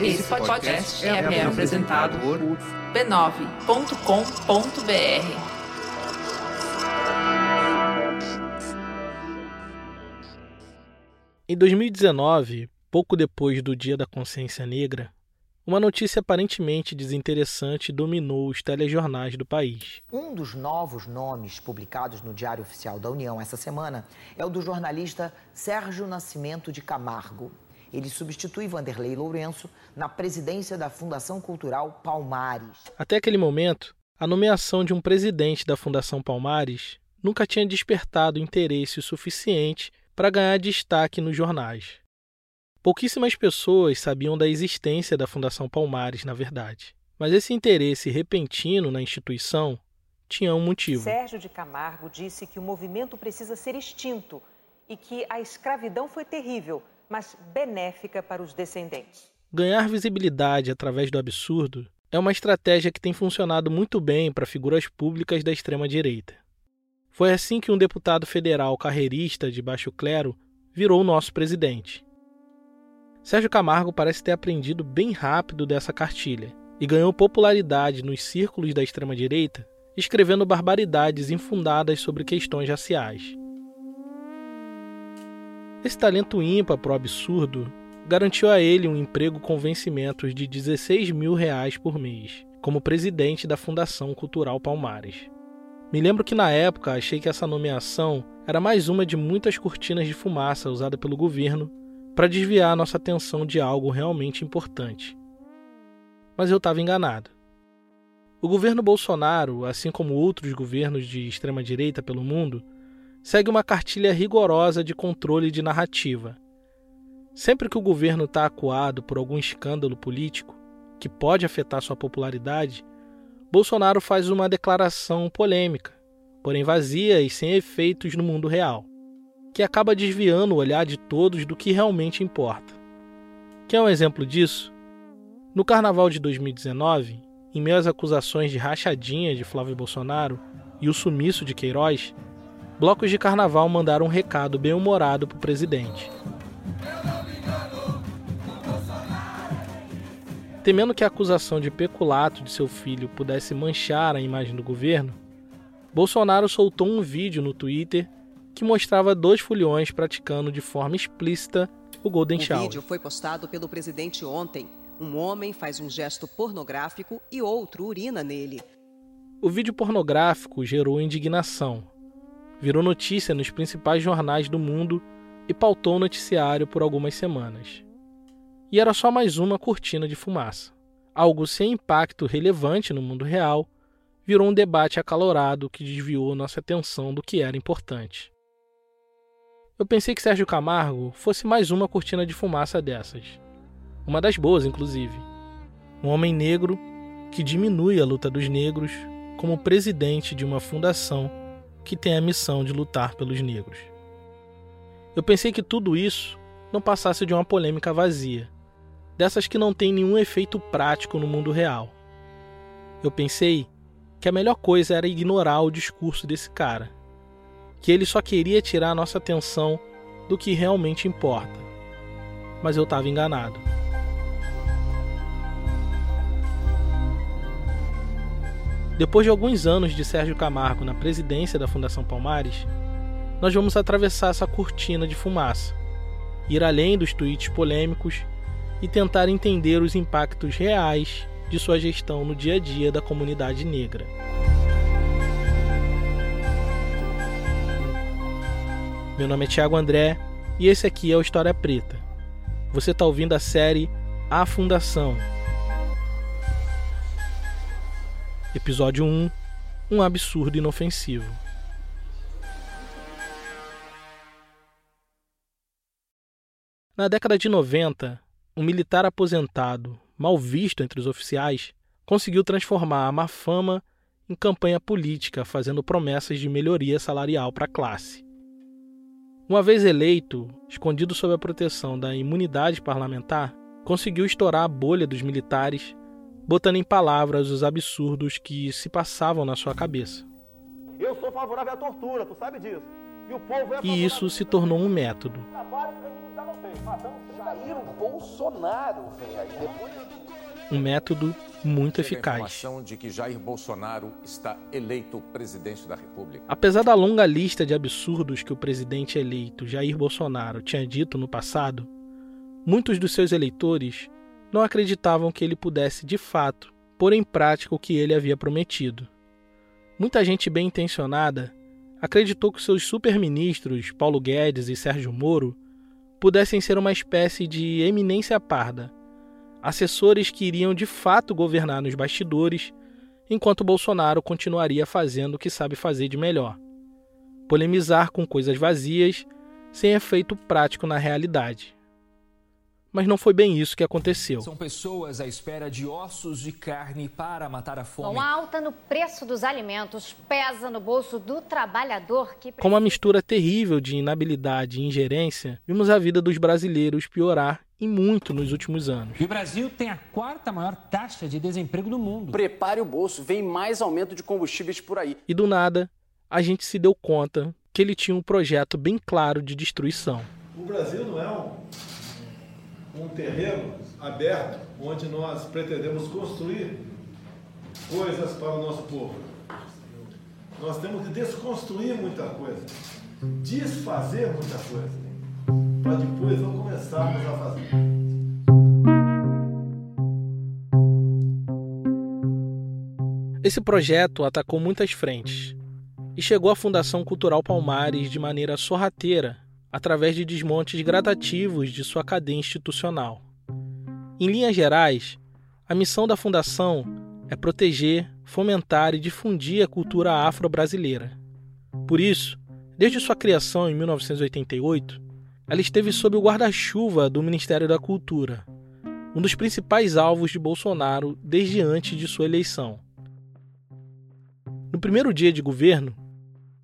Esse podcast é, é apresentado por b9.com.br. Em 2019, pouco depois do Dia da Consciência Negra, uma notícia aparentemente desinteressante dominou os telejornais do país. Um dos novos nomes publicados no Diário Oficial da União essa semana é o do jornalista Sérgio Nascimento de Camargo. Ele substitui Vanderlei Lourenço na presidência da Fundação Cultural Palmares. Até aquele momento, a nomeação de um presidente da Fundação Palmares nunca tinha despertado interesse suficiente para ganhar destaque nos jornais. Pouquíssimas pessoas sabiam da existência da Fundação Palmares, na verdade. Mas esse interesse repentino na instituição tinha um motivo. Sérgio de Camargo disse que o movimento precisa ser extinto e que a escravidão foi terrível, mas benéfica para os descendentes. Ganhar visibilidade através do absurdo é uma estratégia que tem funcionado muito bem para figuras públicas da extrema-direita. Foi assim que um deputado federal carreirista de baixo clero virou nosso presidente. Sérgio Camargo parece ter aprendido bem rápido dessa cartilha e ganhou popularidade nos círculos da extrema-direita, escrevendo barbaridades infundadas sobre questões raciais. Esse talento ímpar para o absurdo garantiu a ele um emprego com vencimentos de 16 mil reais por mês, como presidente da Fundação Cultural Palmares. Me lembro que na época achei que essa nomeação era mais uma de muitas cortinas de fumaça usada pelo governo para desviar nossa atenção de algo realmente importante. Mas eu estava enganado. O governo Bolsonaro, assim como outros governos de extrema-direita pelo mundo, segue uma cartilha rigorosa de controle de narrativa. Sempre que o governo está acuado por algum escândalo político que pode afetar sua popularidade, Bolsonaro faz uma declaração polêmica, porém vazia e sem efeitos no mundo real que acaba desviando o olhar de todos do que realmente importa. Quer um exemplo disso? No carnaval de 2019, em meio às acusações de rachadinha de Flávio Bolsonaro e o sumiço de Queiroz, blocos de carnaval mandaram um recado bem-humorado para o presidente. Temendo que a acusação de peculato de seu filho pudesse manchar a imagem do governo, Bolsonaro soltou um vídeo no Twitter que mostrava dois fulhões praticando de forma explícita o Golden Shower. O vídeo foi postado pelo presidente ontem. Um homem faz um gesto pornográfico e outro urina nele. O vídeo pornográfico gerou indignação. Virou notícia nos principais jornais do mundo e pautou o noticiário por algumas semanas. E era só mais uma cortina de fumaça. Algo sem impacto relevante no mundo real virou um debate acalorado que desviou nossa atenção do que era importante. Eu pensei que Sérgio Camargo fosse mais uma cortina de fumaça dessas. Uma das boas, inclusive. Um homem negro que diminui a luta dos negros como presidente de uma fundação que tem a missão de lutar pelos negros. Eu pensei que tudo isso não passasse de uma polêmica vazia, dessas que não tem nenhum efeito prático no mundo real. Eu pensei que a melhor coisa era ignorar o discurso desse cara que ele só queria tirar a nossa atenção do que realmente importa. Mas eu estava enganado. Depois de alguns anos de Sérgio Camargo na presidência da Fundação Palmares, nós vamos atravessar essa cortina de fumaça, ir além dos tweets polêmicos e tentar entender os impactos reais de sua gestão no dia a dia da comunidade negra. Meu nome é Thiago André e esse aqui é o História Preta. Você está ouvindo a série A Fundação. Episódio 1 Um absurdo inofensivo. Na década de 90, um militar aposentado, mal visto entre os oficiais, conseguiu transformar a má fama em campanha política, fazendo promessas de melhoria salarial para a classe. Uma vez eleito, escondido sob a proteção da imunidade parlamentar, conseguiu estourar a bolha dos militares, botando em palavras os absurdos que se passavam na sua cabeça. Eu sou favorável à tortura, tu sabe disso. E, e isso se tornou um método. Jair Bolsonaro vem aí. Depois... Um método muito eficaz. A informação de que Jair Bolsonaro está eleito presidente da República. Apesar da longa lista de absurdos que o presidente eleito Jair Bolsonaro tinha dito no passado, muitos dos seus eleitores não acreditavam que ele pudesse de fato pôr em prática o que ele havia prometido. Muita gente bem intencionada acreditou que seus superministros Paulo Guedes e Sérgio Moro pudessem ser uma espécie de eminência parda, assessores que iriam de fato governar nos bastidores, enquanto Bolsonaro continuaria fazendo o que sabe fazer de melhor: polemizar com coisas vazias, sem efeito prático na realidade. Mas não foi bem isso que aconteceu. São pessoas à espera de ossos de carne para matar a fome. Com alta no preço dos alimentos, pesa no bolso do trabalhador que. Com uma mistura terrível de inabilidade e ingerência, vimos a vida dos brasileiros piorar e muito nos últimos anos. E o Brasil tem a quarta maior taxa de desemprego do mundo. Prepare o bolso, vem mais aumento de combustíveis por aí. E do nada, a gente se deu conta que ele tinha um projeto bem claro de destruição. O Brasil não é um, um terreno aberto onde nós pretendemos construir coisas para o nosso povo. Nós temos que desconstruir muita coisa, desfazer muita coisa para depois não começarmos a fazer. Esse projeto atacou muitas frentes e chegou à Fundação Cultural Palmares de maneira sorrateira, através de desmontes gradativos de sua cadeia institucional. Em linhas gerais, a missão da Fundação é proteger, fomentar e difundir a cultura afro-brasileira. Por isso, desde sua criação em 1988, ela esteve sob o guarda-chuva do Ministério da Cultura, um dos principais alvos de Bolsonaro desde antes de sua eleição. No primeiro dia de governo,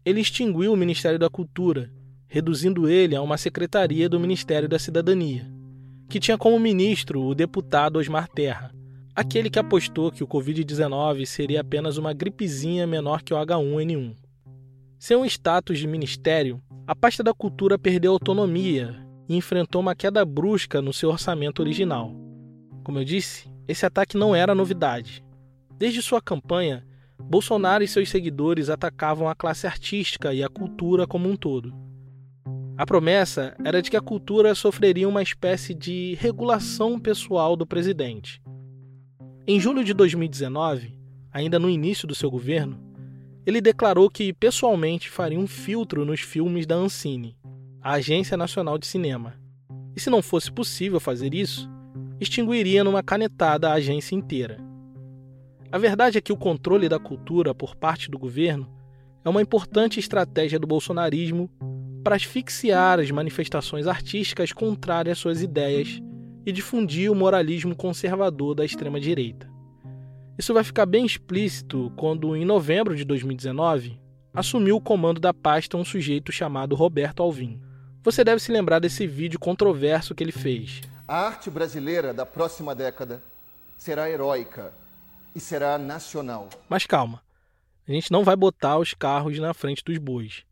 ele extinguiu o Ministério da Cultura, reduzindo ele a uma secretaria do Ministério da Cidadania, que tinha como ministro o deputado Osmar Terra, aquele que apostou que o Covid-19 seria apenas uma gripezinha menor que o H1N1. Sem um status de ministério, a pasta da cultura perdeu autonomia e enfrentou uma queda brusca no seu orçamento original. Como eu disse, esse ataque não era novidade. Desde sua campanha, Bolsonaro e seus seguidores atacavam a classe artística e a cultura como um todo. A promessa era de que a cultura sofreria uma espécie de regulação pessoal do presidente. Em julho de 2019, ainda no início do seu governo, ele declarou que pessoalmente faria um filtro nos filmes da Ancine, a Agência Nacional de Cinema. E se não fosse possível fazer isso, extinguiria numa canetada a agência inteira. A verdade é que o controle da cultura por parte do governo é uma importante estratégia do bolsonarismo para asfixiar as manifestações artísticas contrárias às suas ideias e difundir o moralismo conservador da extrema-direita. Isso vai ficar bem explícito quando, em novembro de 2019, assumiu o comando da pasta um sujeito chamado Roberto Alvim. Você deve se lembrar desse vídeo controverso que ele fez. A arte brasileira da próxima década será heróica e será nacional. Mas calma, a gente não vai botar os carros na frente dos bois.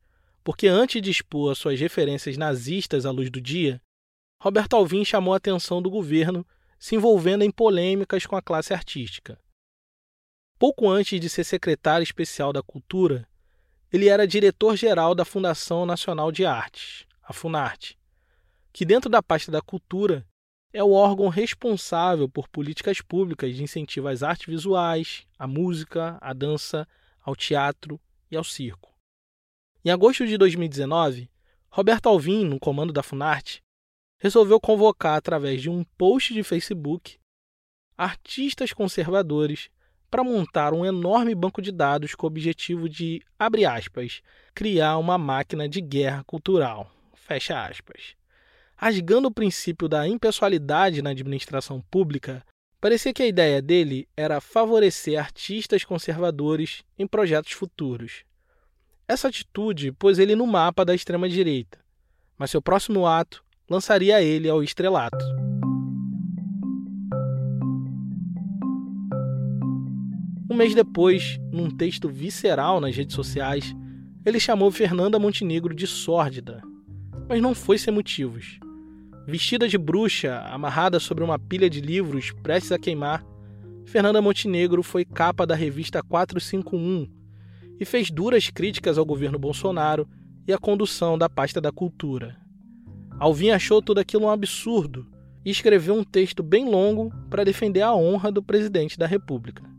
Porque antes de expor as suas referências nazistas à luz do dia, Roberto Alvim chamou a atenção do governo se envolvendo em polêmicas com a classe artística. Pouco antes de ser secretário especial da Cultura, ele era diretor-geral da Fundação Nacional de Artes, a Funarte, que, dentro da pasta da Cultura, é o órgão responsável por políticas públicas de incentivo às artes visuais, à música, à dança, ao teatro e ao circo. Em agosto de 2019, Roberto Alvim, no comando da Funarte, resolveu convocar, através de um post de Facebook, artistas conservadores para montar um enorme banco de dados com o objetivo de, abre aspas, criar uma máquina de guerra cultural, fecha aspas. Rasgando o princípio da impessoalidade na administração pública, parecia que a ideia dele era favorecer artistas conservadores em projetos futuros. Essa atitude pôs ele no mapa da extrema-direita, mas seu próximo ato lançaria ele ao estrelato. Um mês depois, num texto visceral nas redes sociais, ele chamou Fernanda Montenegro de sórdida, mas não foi sem motivos. Vestida de bruxa, amarrada sobre uma pilha de livros prestes a queimar, Fernanda Montenegro foi capa da revista 451 e fez duras críticas ao governo Bolsonaro e à condução da pasta da cultura. Alvin achou tudo aquilo um absurdo e escreveu um texto bem longo para defender a honra do presidente da República.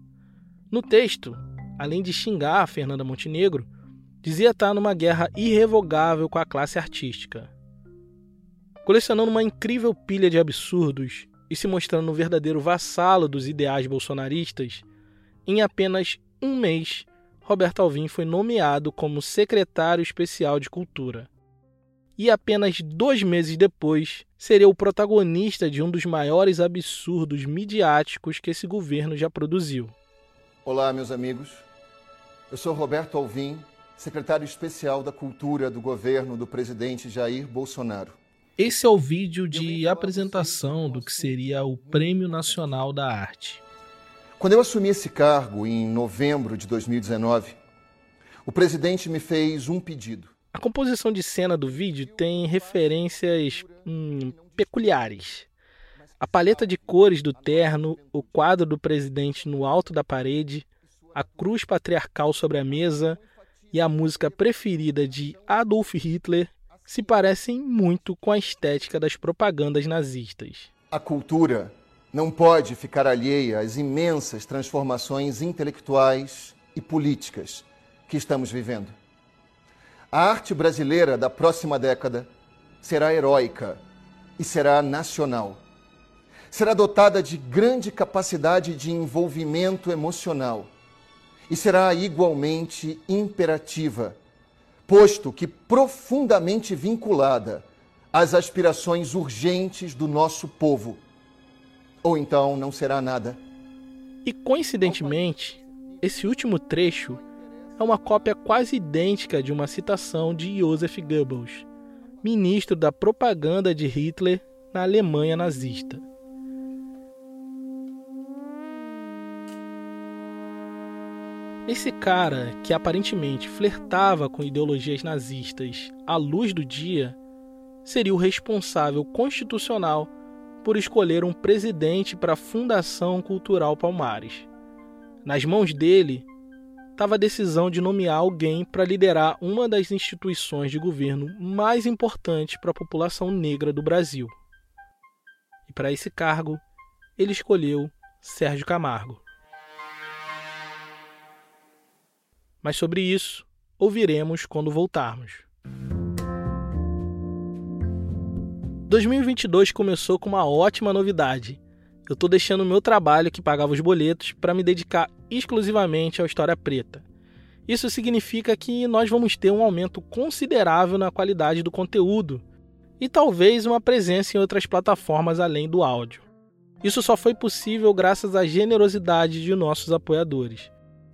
No texto, além de xingar a Fernanda Montenegro, dizia estar numa guerra irrevogável com a classe artística. Colecionando uma incrível pilha de absurdos e se mostrando um verdadeiro vassalo dos ideais bolsonaristas, em apenas um mês, Roberto Alvim foi nomeado como secretário especial de Cultura. E apenas dois meses depois, seria o protagonista de um dos maiores absurdos midiáticos que esse governo já produziu. Olá, meus amigos. Eu sou Roberto Alvim, secretário especial da Cultura do governo do presidente Jair Bolsonaro. Esse é o vídeo de apresentação do que seria o Prêmio Nacional da Arte. Quando eu assumi esse cargo em novembro de 2019, o presidente me fez um pedido. A composição de cena do vídeo tem referências hum, peculiares. A paleta de cores do terno, o quadro do presidente no alto da parede, a cruz patriarcal sobre a mesa e a música preferida de Adolf Hitler se parecem muito com a estética das propagandas nazistas. A cultura não pode ficar alheia às imensas transformações intelectuais e políticas que estamos vivendo. A arte brasileira da próxima década será heróica e será nacional. Será dotada de grande capacidade de envolvimento emocional e será igualmente imperativa posto que profundamente vinculada às aspirações urgentes do nosso povo. Ou então não será nada. E coincidentemente, esse último trecho é uma cópia quase idêntica de uma citação de Joseph Goebbels, ministro da propaganda de Hitler na Alemanha nazista. Esse cara, que aparentemente flertava com ideologias nazistas à luz do dia, seria o responsável constitucional por escolher um presidente para a Fundação Cultural Palmares. Nas mãos dele estava a decisão de nomear alguém para liderar uma das instituições de governo mais importantes para a população negra do Brasil. E para esse cargo, ele escolheu Sérgio Camargo. Mas sobre isso ouviremos quando voltarmos. 2022 começou com uma ótima novidade. Eu estou deixando o meu trabalho que pagava os boletos para me dedicar exclusivamente à História Preta. Isso significa que nós vamos ter um aumento considerável na qualidade do conteúdo e talvez uma presença em outras plataformas além do áudio. Isso só foi possível graças à generosidade de nossos apoiadores.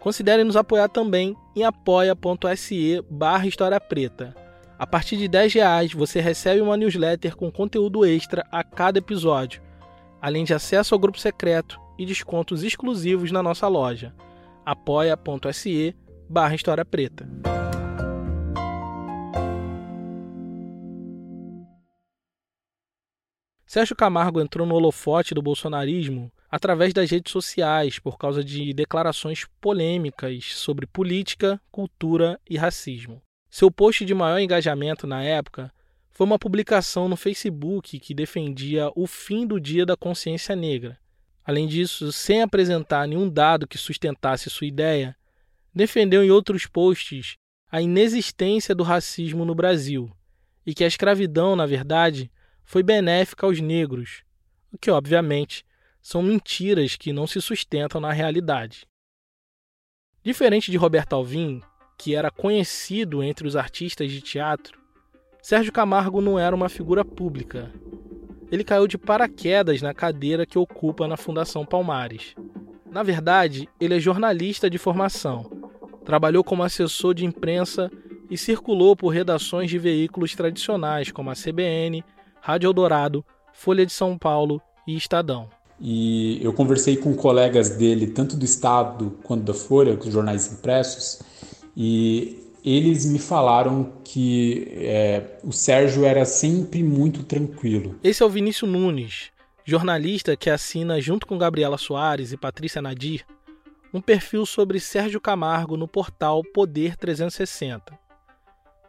Considere nos apoiar também em apoia.se barra História Preta. A partir de 10 reais você recebe uma newsletter com conteúdo extra a cada episódio, além de acesso ao grupo secreto e descontos exclusivos na nossa loja. apoia.se barra História Preta. Sérgio Camargo entrou no holofote do bolsonarismo através das redes sociais por causa de declarações polêmicas sobre política, cultura e racismo. Seu post de maior engajamento na época foi uma publicação no Facebook que defendia o fim do Dia da Consciência Negra. Além disso, sem apresentar nenhum dado que sustentasse sua ideia, defendeu em outros posts a inexistência do racismo no Brasil e que a escravidão, na verdade, foi benéfica aos negros, o que, obviamente, são mentiras que não se sustentam na realidade. Diferente de Roberto Alvim, que era conhecido entre os artistas de teatro, Sérgio Camargo não era uma figura pública. Ele caiu de paraquedas na cadeira que ocupa na Fundação Palmares. Na verdade, ele é jornalista de formação. Trabalhou como assessor de imprensa e circulou por redações de veículos tradicionais como a CBN, Rádio Eldorado, Folha de São Paulo e Estadão. E eu conversei com colegas dele, tanto do Estado quanto da Folha, com os jornais impressos, e eles me falaram que é, o Sérgio era sempre muito tranquilo. Esse é o Vinícius Nunes, jornalista que assina, junto com Gabriela Soares e Patrícia Nadir, um perfil sobre Sérgio Camargo no portal Poder 360.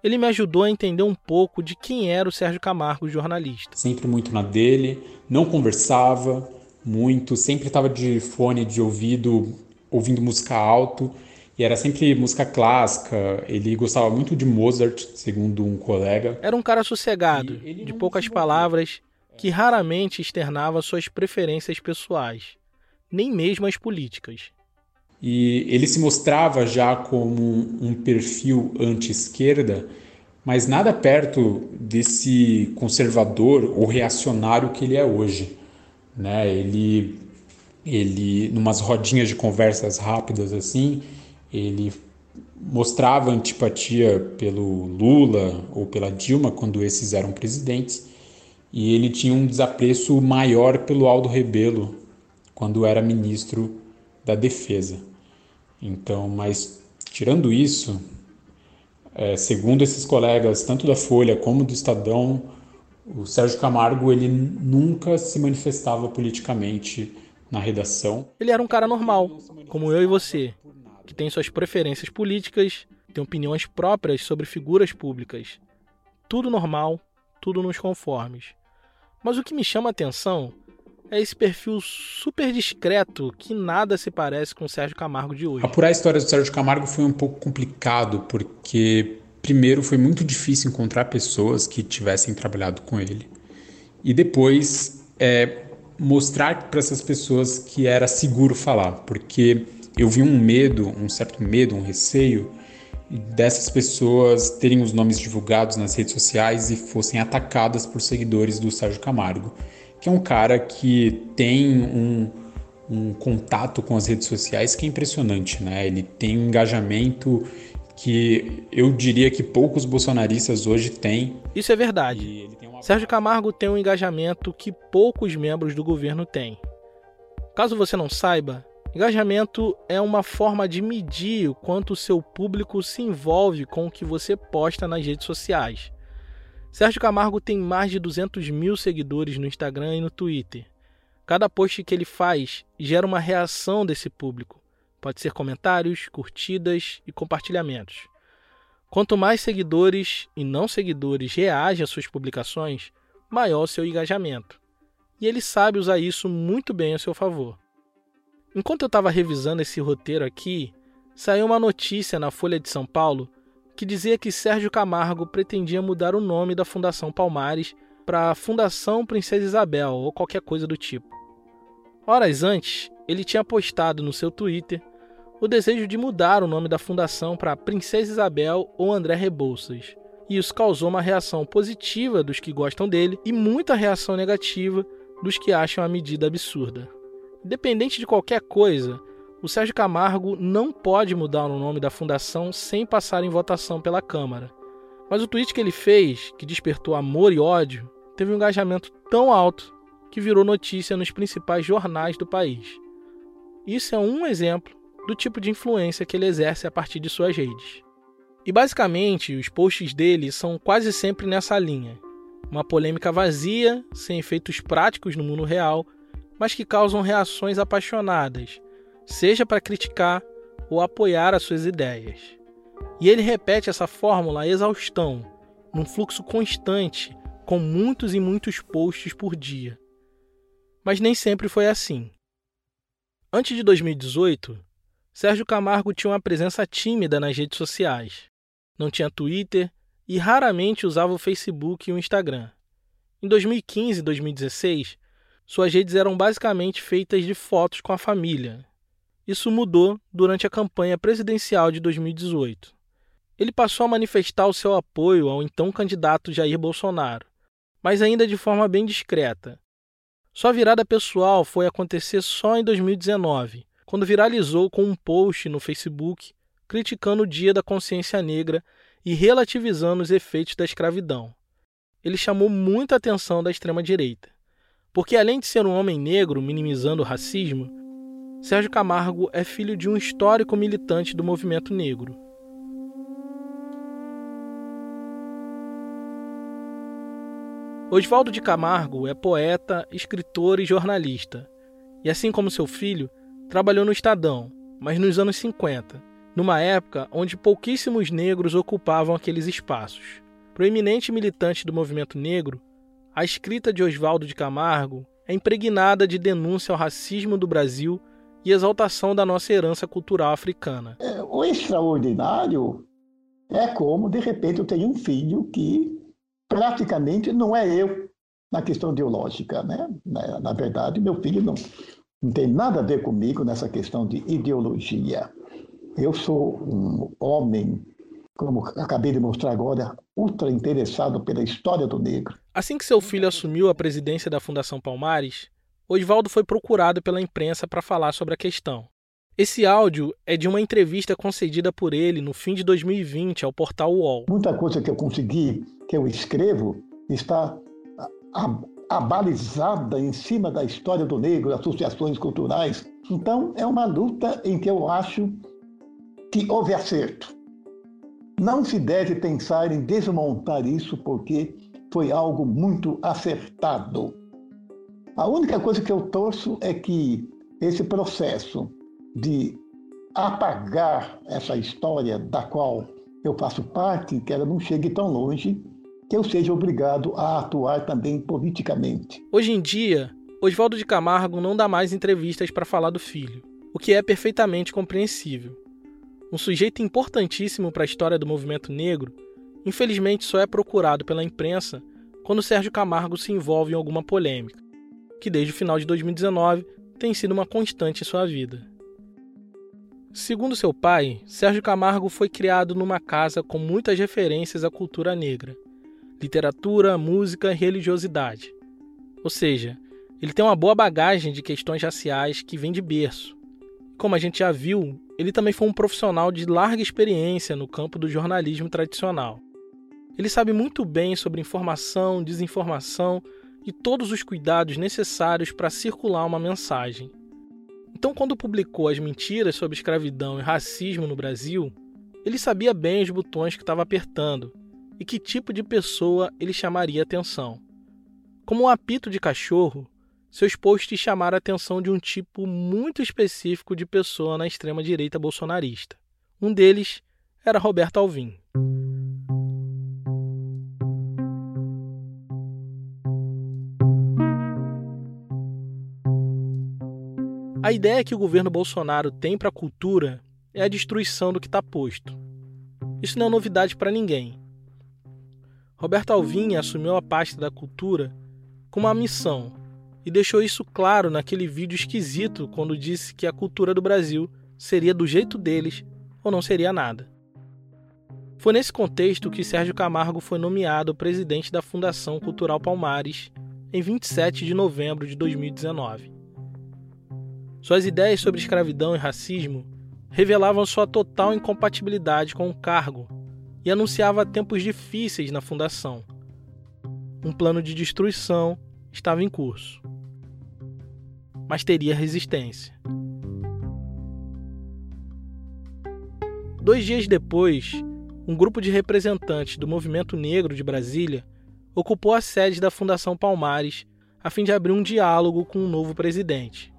Ele me ajudou a entender um pouco de quem era o Sérgio Camargo, jornalista. Sempre muito na dele, não conversava muito, sempre estava de fone de ouvido, ouvindo música alto e era sempre música clássica. Ele gostava muito de Mozart, segundo um colega. Era um cara sossegado, de poucas palavras, que raramente externava suas preferências pessoais, nem mesmo as políticas. E ele se mostrava já como um perfil anti-esquerda, mas nada perto desse conservador ou reacionário que ele é hoje. Né? Ele, ele, numas rodinhas de conversas rápidas assim, ele mostrava antipatia pelo Lula ou pela Dilma quando esses eram presidentes, e ele tinha um desapreço maior pelo Aldo Rebelo quando era ministro da Defesa. Então, mas tirando isso, é, segundo esses colegas, tanto da Folha como do Estadão, o Sérgio Camargo ele nunca se manifestava politicamente na redação. Ele era um cara normal, como eu e você, que tem suas preferências políticas, tem opiniões próprias sobre figuras públicas. Tudo normal, tudo nos conformes. Mas o que me chama a atenção é esse perfil super discreto que nada se parece com o Sérgio Camargo de hoje. Apurar a história do Sérgio Camargo foi um pouco complicado, porque, primeiro, foi muito difícil encontrar pessoas que tivessem trabalhado com ele. E depois, é, mostrar para essas pessoas que era seguro falar, porque eu vi um medo, um certo medo, um receio dessas pessoas terem os nomes divulgados nas redes sociais e fossem atacadas por seguidores do Sérgio Camargo, que é um cara que tem um, um contato com as redes sociais que é impressionante, né? Ele tem um engajamento que eu diria que poucos bolsonaristas hoje têm. Isso é verdade. Uma... Sérgio Camargo tem um engajamento que poucos membros do governo têm. Caso você não saiba, Engajamento é uma forma de medir o quanto o seu público se envolve com o que você posta nas redes sociais. Sérgio Camargo tem mais de 200 mil seguidores no Instagram e no Twitter. Cada post que ele faz gera uma reação desse público. Pode ser comentários, curtidas e compartilhamentos. Quanto mais seguidores e não seguidores reagem às suas publicações, maior o seu engajamento. E ele sabe usar isso muito bem a seu favor. Enquanto eu estava revisando esse roteiro aqui, saiu uma notícia na Folha de São Paulo que dizia que Sérgio Camargo pretendia mudar o nome da Fundação Palmares para Fundação Princesa Isabel ou qualquer coisa do tipo. Horas antes, ele tinha postado no seu Twitter o desejo de mudar o nome da fundação para Princesa Isabel ou André Rebouças. E isso causou uma reação positiva dos que gostam dele e muita reação negativa dos que acham a medida absurda. Independente de qualquer coisa, o Sérgio Camargo não pode mudar o nome da fundação sem passar em votação pela Câmara. Mas o tweet que ele fez, que despertou amor e ódio, teve um engajamento tão alto que virou notícia nos principais jornais do país. Isso é um exemplo do tipo de influência que ele exerce a partir de suas redes. E basicamente, os posts dele são quase sempre nessa linha: uma polêmica vazia, sem efeitos práticos no mundo real mas que causam reações apaixonadas, seja para criticar ou apoiar as suas ideias. E ele repete essa fórmula a exaustão, num fluxo constante, com muitos e muitos posts por dia. Mas nem sempre foi assim. Antes de 2018, Sérgio Camargo tinha uma presença tímida nas redes sociais. Não tinha Twitter e raramente usava o Facebook e o Instagram. Em 2015 e 2016, suas redes eram basicamente feitas de fotos com a família. Isso mudou durante a campanha presidencial de 2018. Ele passou a manifestar o seu apoio ao então candidato Jair Bolsonaro, mas ainda de forma bem discreta. Sua virada pessoal foi acontecer só em 2019, quando viralizou com um post no Facebook criticando o Dia da Consciência Negra e relativizando os efeitos da escravidão. Ele chamou muita atenção da extrema-direita. Porque além de ser um homem negro minimizando o racismo, Sérgio Camargo é filho de um histórico militante do movimento negro. Oswaldo de Camargo é poeta, escritor e jornalista. E assim como seu filho, trabalhou no Estadão, mas nos anos 50, numa época onde pouquíssimos negros ocupavam aqueles espaços. Proeminente militante do movimento negro, a escrita de Oswaldo de Camargo é impregnada de denúncia ao racismo do Brasil e exaltação da nossa herança cultural africana. É, o extraordinário é como, de repente, eu tenho um filho que praticamente não é eu na questão ideológica. Né? Na verdade, meu filho não, não tem nada a ver comigo nessa questão de ideologia. Eu sou um homem, como acabei de mostrar agora, ultra interessado pela história do negro. Assim que seu filho assumiu a presidência da Fundação Palmares, Oswaldo foi procurado pela imprensa para falar sobre a questão. Esse áudio é de uma entrevista concedida por ele no fim de 2020 ao portal UOL. Muita coisa que eu consegui, que eu escrevo, está abalizada em cima da história do negro, associações culturais. Então, é uma luta em que eu acho que houve acerto. Não se deve pensar em desmontar isso porque foi algo muito acertado. A única coisa que eu torço é que esse processo de apagar essa história da qual eu faço parte, que ela não chegue tão longe, que eu seja obrigado a atuar também politicamente. Hoje em dia, Oswaldo de Camargo não dá mais entrevistas para falar do filho, o que é perfeitamente compreensível. Um sujeito importantíssimo para a história do movimento negro, infelizmente só é procurado pela imprensa quando Sérgio Camargo se envolve em alguma polêmica que desde o final de 2019 tem sido uma constante em sua vida. Segundo seu pai, Sérgio Camargo foi criado numa casa com muitas referências à cultura negra, literatura, música e religiosidade. Ou seja, ele tem uma boa bagagem de questões raciais que vem de berço. Como a gente já viu, ele também foi um profissional de larga experiência no campo do jornalismo tradicional. Ele sabe muito bem sobre informação, desinformação e todos os cuidados necessários para circular uma mensagem. Então, quando publicou as mentiras sobre escravidão e racismo no Brasil, ele sabia bem os botões que estava apertando e que tipo de pessoa ele chamaria atenção. Como um apito de cachorro, seus posts chamaram a atenção de um tipo muito específico de pessoa na extrema-direita bolsonarista. Um deles era Roberto Alvim. A ideia que o governo Bolsonaro tem para a cultura é a destruição do que está posto. Isso não é novidade para ninguém. Roberto Alvim assumiu a pasta da cultura com uma missão e deixou isso claro naquele vídeo esquisito quando disse que a cultura do Brasil seria do jeito deles ou não seria nada. Foi nesse contexto que Sérgio Camargo foi nomeado presidente da Fundação Cultural Palmares em 27 de novembro de 2019. Suas ideias sobre escravidão e racismo revelavam sua total incompatibilidade com o cargo e anunciava tempos difíceis na fundação. Um plano de destruição estava em curso. Mas teria resistência. Dois dias depois, um grupo de representantes do movimento negro de Brasília ocupou a sede da Fundação Palmares a fim de abrir um diálogo com o novo presidente.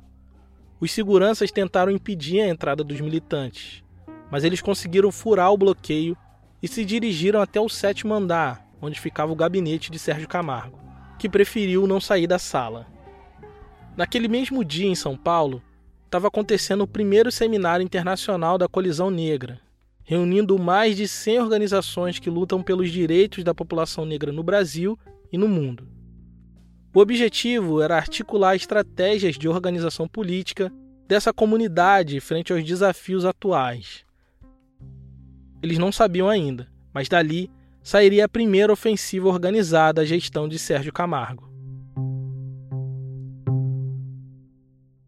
Os seguranças tentaram impedir a entrada dos militantes, mas eles conseguiram furar o bloqueio e se dirigiram até o sétimo andar, onde ficava o gabinete de Sérgio Camargo, que preferiu não sair da sala. Naquele mesmo dia, em São Paulo, estava acontecendo o primeiro seminário internacional da Colisão Negra, reunindo mais de 100 organizações que lutam pelos direitos da população negra no Brasil e no mundo. O objetivo era articular estratégias de organização política dessa comunidade frente aos desafios atuais. Eles não sabiam ainda, mas dali sairia a primeira ofensiva organizada à gestão de Sérgio Camargo.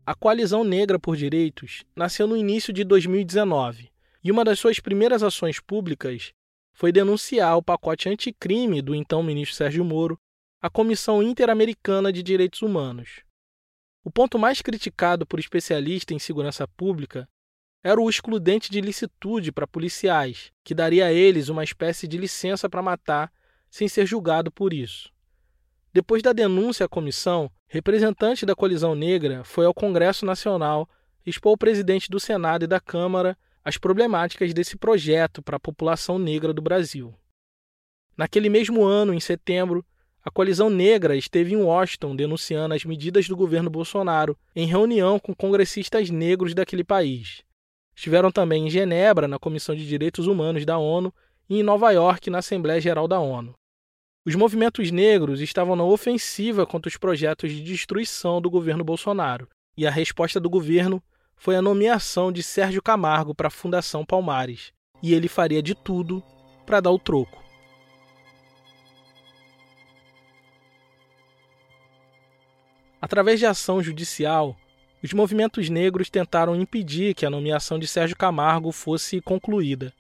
A Coalizão Negra por Direitos nasceu no início de 2019 e uma das suas primeiras ações públicas foi denunciar o pacote anticrime do então ministro Sérgio Moro a Comissão Interamericana de Direitos Humanos. O ponto mais criticado por especialistas em segurança pública era o excludente de licitude para policiais, que daria a eles uma espécie de licença para matar sem ser julgado por isso. Depois da denúncia à comissão, representante da colisão negra foi ao Congresso Nacional expor ao presidente do Senado e da Câmara as problemáticas desse projeto para a população negra do Brasil. Naquele mesmo ano, em setembro, a coalizão negra esteve em Washington denunciando as medidas do governo Bolsonaro em reunião com congressistas negros daquele país. Estiveram também em Genebra, na Comissão de Direitos Humanos da ONU, e em Nova York, na Assembleia Geral da ONU. Os movimentos negros estavam na ofensiva contra os projetos de destruição do governo Bolsonaro, e a resposta do governo foi a nomeação de Sérgio Camargo para a Fundação Palmares, e ele faria de tudo para dar o troco. Através de ação judicial, os movimentos negros tentaram impedir que a nomeação de Sérgio Camargo fosse concluída.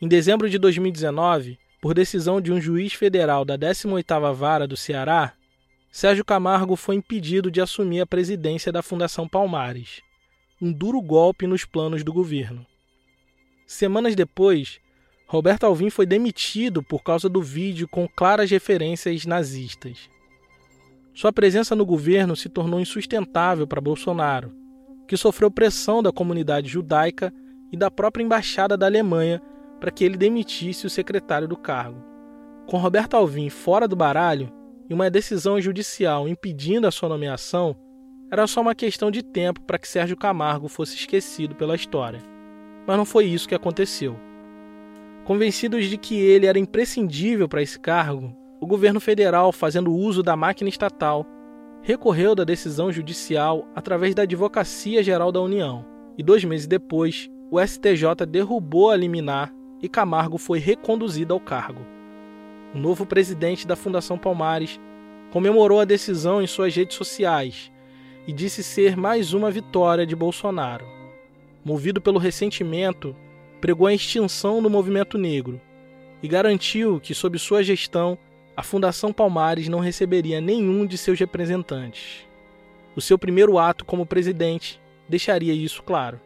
Em dezembro de 2019, por decisão de um juiz federal da 18ª Vara do Ceará, Sérgio Camargo foi impedido de assumir a presidência da Fundação Palmares, um duro golpe nos planos do governo. Semanas depois, Roberto Alvim foi demitido por causa do vídeo com claras referências nazistas. Sua presença no governo se tornou insustentável para Bolsonaro, que sofreu pressão da comunidade judaica e da própria embaixada da Alemanha para que ele demitisse o secretário do cargo. Com Roberto Alvim fora do baralho e uma decisão judicial impedindo a sua nomeação, era só uma questão de tempo para que Sérgio Camargo fosse esquecido pela história. Mas não foi isso que aconteceu. Convencidos de que ele era imprescindível para esse cargo, o governo federal, fazendo uso da máquina estatal, recorreu da decisão judicial através da Advocacia Geral da União. E dois meses depois, o STJ derrubou a liminar e Camargo foi reconduzido ao cargo. O novo presidente da Fundação Palmares comemorou a decisão em suas redes sociais e disse ser mais uma vitória de Bolsonaro. Movido pelo ressentimento, pregou a extinção do movimento negro e garantiu que, sob sua gestão, a Fundação Palmares não receberia nenhum de seus representantes. O seu primeiro ato como presidente deixaria isso claro.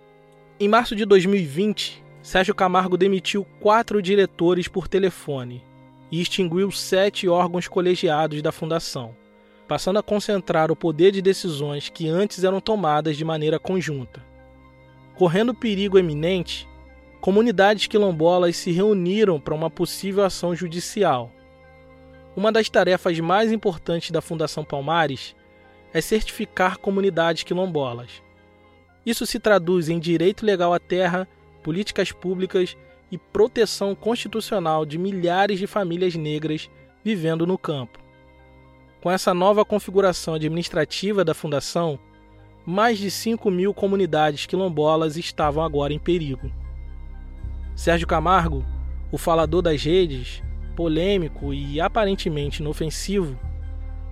Em março de 2020, Sérgio Camargo demitiu quatro diretores por telefone e extinguiu sete órgãos colegiados da Fundação, passando a concentrar o poder de decisões que antes eram tomadas de maneira conjunta. Correndo perigo eminente, comunidades quilombolas se reuniram para uma possível ação judicial uma das tarefas mais importantes da Fundação Palmares é certificar comunidades quilombolas. Isso se traduz em direito legal à terra, políticas públicas e proteção constitucional de milhares de famílias negras vivendo no campo. Com essa nova configuração administrativa da Fundação, mais de 5 mil comunidades quilombolas estavam agora em perigo. Sérgio Camargo, o falador das redes, polêmico e aparentemente inofensivo,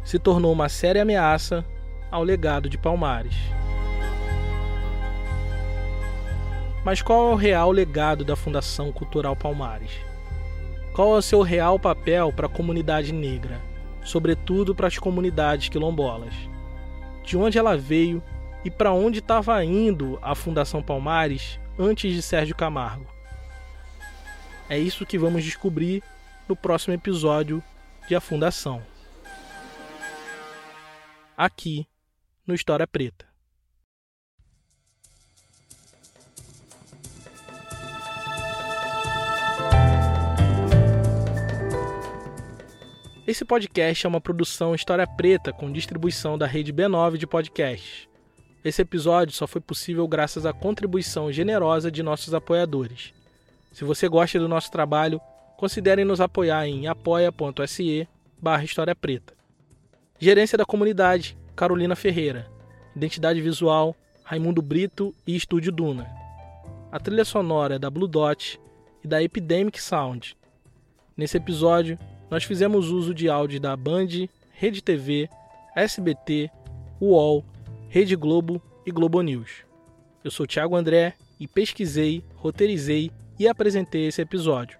se tornou uma séria ameaça ao legado de Palmares. Mas qual é o real legado da Fundação Cultural Palmares? Qual é o seu real papel para a comunidade negra, sobretudo para as comunidades quilombolas? De onde ela veio e para onde estava indo a Fundação Palmares antes de Sérgio Camargo? É isso que vamos descobrir no próximo episódio de A Fundação. Aqui no História Preta. Esse podcast é uma produção História Preta com distribuição da rede B9 de podcasts. Esse episódio só foi possível graças à contribuição generosa de nossos apoiadores. Se você gosta do nosso trabalho, considerem nos apoiar em apoia.se barra História Preta. Gerência da Comunidade, Carolina Ferreira. Identidade Visual, Raimundo Brito e Estúdio Duna. A trilha sonora é da Blue Dot e da Epidemic Sound. Nesse episódio, nós fizemos uso de áudio da Band, Rede TV, SBT, UOL, Rede Globo e Globo News. Eu sou Thiago André e pesquisei, roteirizei e apresentei esse episódio.